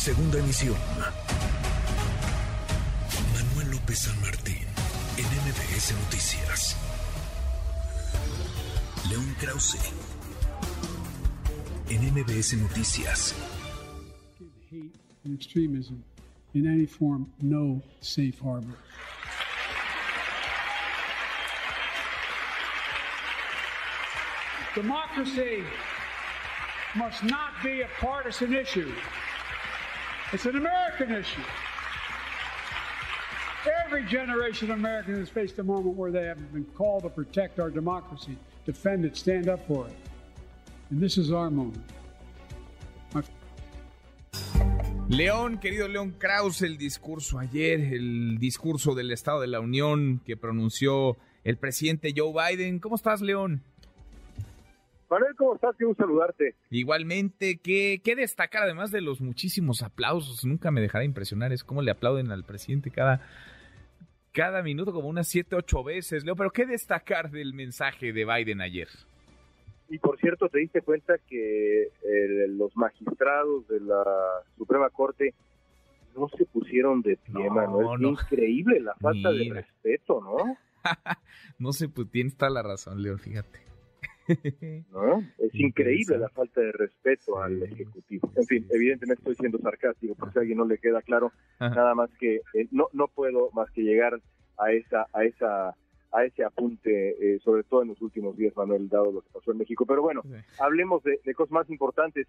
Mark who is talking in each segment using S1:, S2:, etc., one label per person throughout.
S1: Segunda emisión. Manuel López San Martín, en MBS Noticias. León Krause, en MBS Noticias.
S2: Hate and extremism in any form, no safe harbor. Democracy must not be a partisan issue. It's an American issue. Every generation of Americans has faced a moment where they have been called to protect our democracy, defend it, stand up for it. And this is our moment.
S3: León, querido León Krause, el discurso ayer, el discurso del Estado de la Unión que pronunció el presidente Joe Biden. ¿Cómo estás, León?
S4: Manuel, ¿cómo estás? Quiero saludarte.
S3: Igualmente, ¿qué, qué destacar además de los muchísimos aplausos? Nunca me dejará impresionar, es cómo le aplauden al presidente cada, cada minuto, como unas siete, ocho veces, Leo. Pero ¿qué destacar del mensaje de Biden ayer?
S4: Y por cierto, te diste cuenta que eh, los magistrados de la Suprema Corte no se pusieron de pie,
S3: No,
S4: Manuel.
S3: no.
S4: Increíble la falta de respeto, ¿no?
S3: no sé, pues tienes toda la razón, León, fíjate.
S4: ¿No? Es increíble la falta de respeto al. Ejecutivo. En fin, evidentemente estoy siendo sarcástico, por si a alguien no le queda claro,
S3: Ajá.
S4: nada más que eh, no no puedo más que llegar a esa a esa a ese apunte, eh, sobre todo en los últimos días, Manuel, dado lo que pasó en México. Pero bueno, hablemos de, de cosas más importantes.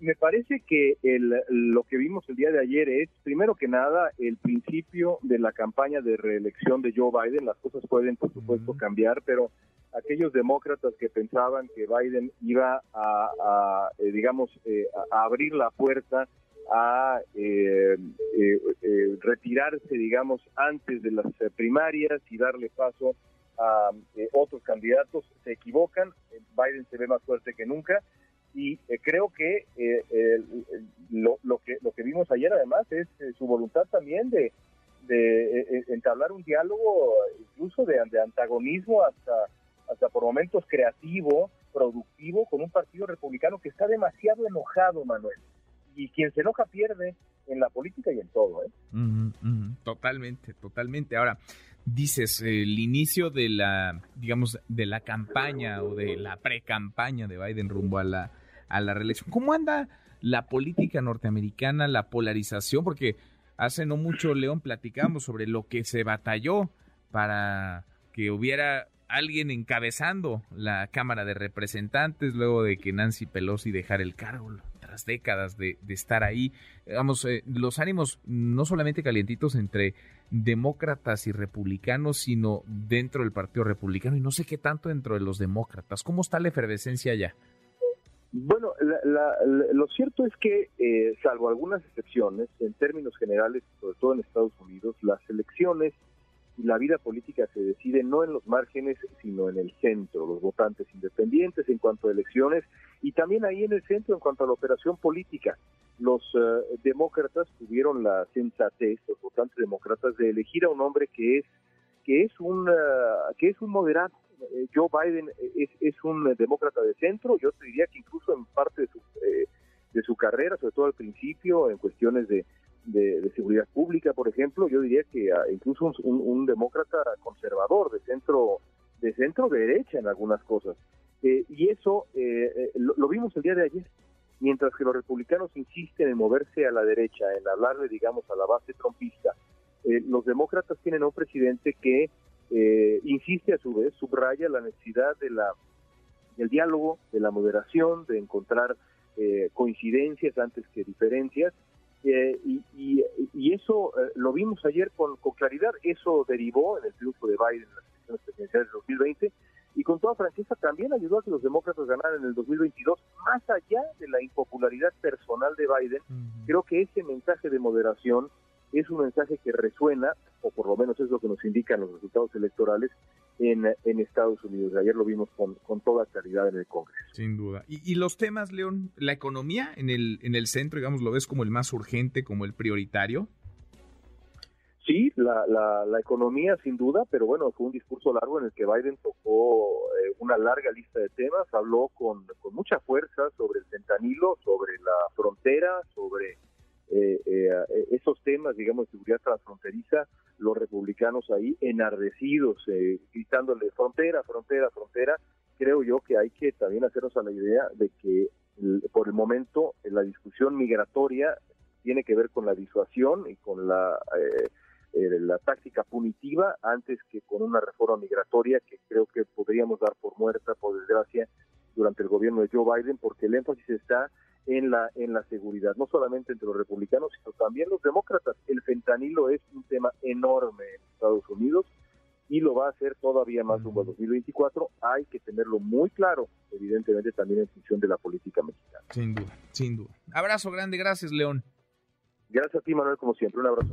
S4: Me parece que el, lo que vimos el día de ayer es, primero que nada, el principio de la campaña de reelección de Joe Biden. Las cosas pueden, por supuesto, cambiar, pero aquellos demócratas que pensaban que Biden iba a, eh, digamos, eh, a, abrir la puerta a eh, eh, eh, retirarse, digamos, antes de las primarias y darle paso a otros candidatos, se equivocan. Biden se ve más fuerte que nunca y creo que lo, lo que lo que vimos ayer además es su voluntad también de, de entablar un diálogo incluso de antagonismo hasta hasta por momentos creativo, productivo con un partido republicano que está demasiado enojado, Manuel. Y quien se enoja pierde en la política y en todo, ¿eh?
S3: Totalmente, totalmente. Ahora, dices, el inicio de la, digamos, de la campaña o de la pre-campaña de Biden rumbo a la, a la reelección. ¿Cómo anda la política norteamericana, la polarización? Porque hace no mucho, León, platicamos sobre lo que se batalló para que hubiera alguien encabezando la Cámara de Representantes luego de que Nancy Pelosi dejara el cargo tras décadas de, de estar ahí. Vamos, eh, los ánimos no solamente calientitos entre demócratas y republicanos, sino dentro del Partido Republicano y no sé qué tanto dentro de los demócratas. ¿Cómo está la efervescencia allá?
S4: Bueno, la- lo cierto es que, eh, salvo algunas excepciones, en términos generales, sobre todo en Estados Unidos, las elecciones la vida política se decide no en los márgenes, sino en el centro, los votantes independientes en cuanto a elecciones y también ahí en el centro en cuanto a la operación política. Los eh, demócratas tuvieron la sensatez, los votantes demócratas, de elegir a un hombre que es que es un ah, que es un moderado. Eh, Joe Biden es, es un demócrata de centro. Yo te diría que incluso en parte de su eh, de su carrera, sobre todo al principio, en cuestiones de, de, de seguridad pública, por ejemplo, yo diría que ah, incluso un, demócrata conservador de centro de centro derecha en algunas cosas. Eh, y eso eh, eh, lo, lo vimos el día de ayer. Mientras que los republicanos insisten en moverse a la derecha, en hablarle, digamos, a la base trompista, eh, los demócratas tienen a un presidente que eh, insiste a su vez, subraya la necesidad de la del diálogo, de la moderación, de encontrar eh, coincidencias antes que diferencias. Eh, y, y- y eso eh, lo vimos ayer con, con claridad. Eso derivó en el triunfo de Biden en las elecciones presidenciales del 2020 y con toda franqueza también ayudó a que los demócratas ganaran en el 2022, más allá de la impopularidad personal de Biden. Creo que ese mensaje de moderación es un mensaje que resuena, o por lo menos es lo que nos indican los resultados electorales en, en Estados Unidos. Ayer lo vimos con, con toda claridad en el Congreso.
S3: Sin duda. ¿Y, y los temas, León? ¿La economía en el, en el centro, digamos, lo ves como el más urgente, como el prioritario?
S4: Sí, la, la, la economía sin duda, pero bueno, fue un discurso largo en el que Biden tocó eh, una larga lista de temas, habló con, con mucha fuerza sobre el fentanilo, sobre la frontera, sobre eh, eh, esos temas, digamos, de seguridad transfronteriza, los republicanos ahí enardecidos, eh, gritándole frontera, frontera, frontera, creo yo que hay que también hacernos a la idea de que por el momento la discusión migratoria tiene que ver con la disuasión y con la, la táctica punitiva antes que con una reforma migratoria que creo que podríamos dar por muerta, por desgracia, durante el gobierno de Joe Biden, porque el énfasis está en la en la seguridad, no solamente entre los republicanos, sino también los demócratas. El fentanilo es un tema enorme en Estados Unidos y lo va a hacer todavía más rumbo al 2024. Hay que tenerlo muy claro, evidentemente también en función de la política mexicana.
S3: Sin duda, sin duda. Abrazo grande, gracias León.
S4: Gracias a ti Manuel, como siempre, un abrazo.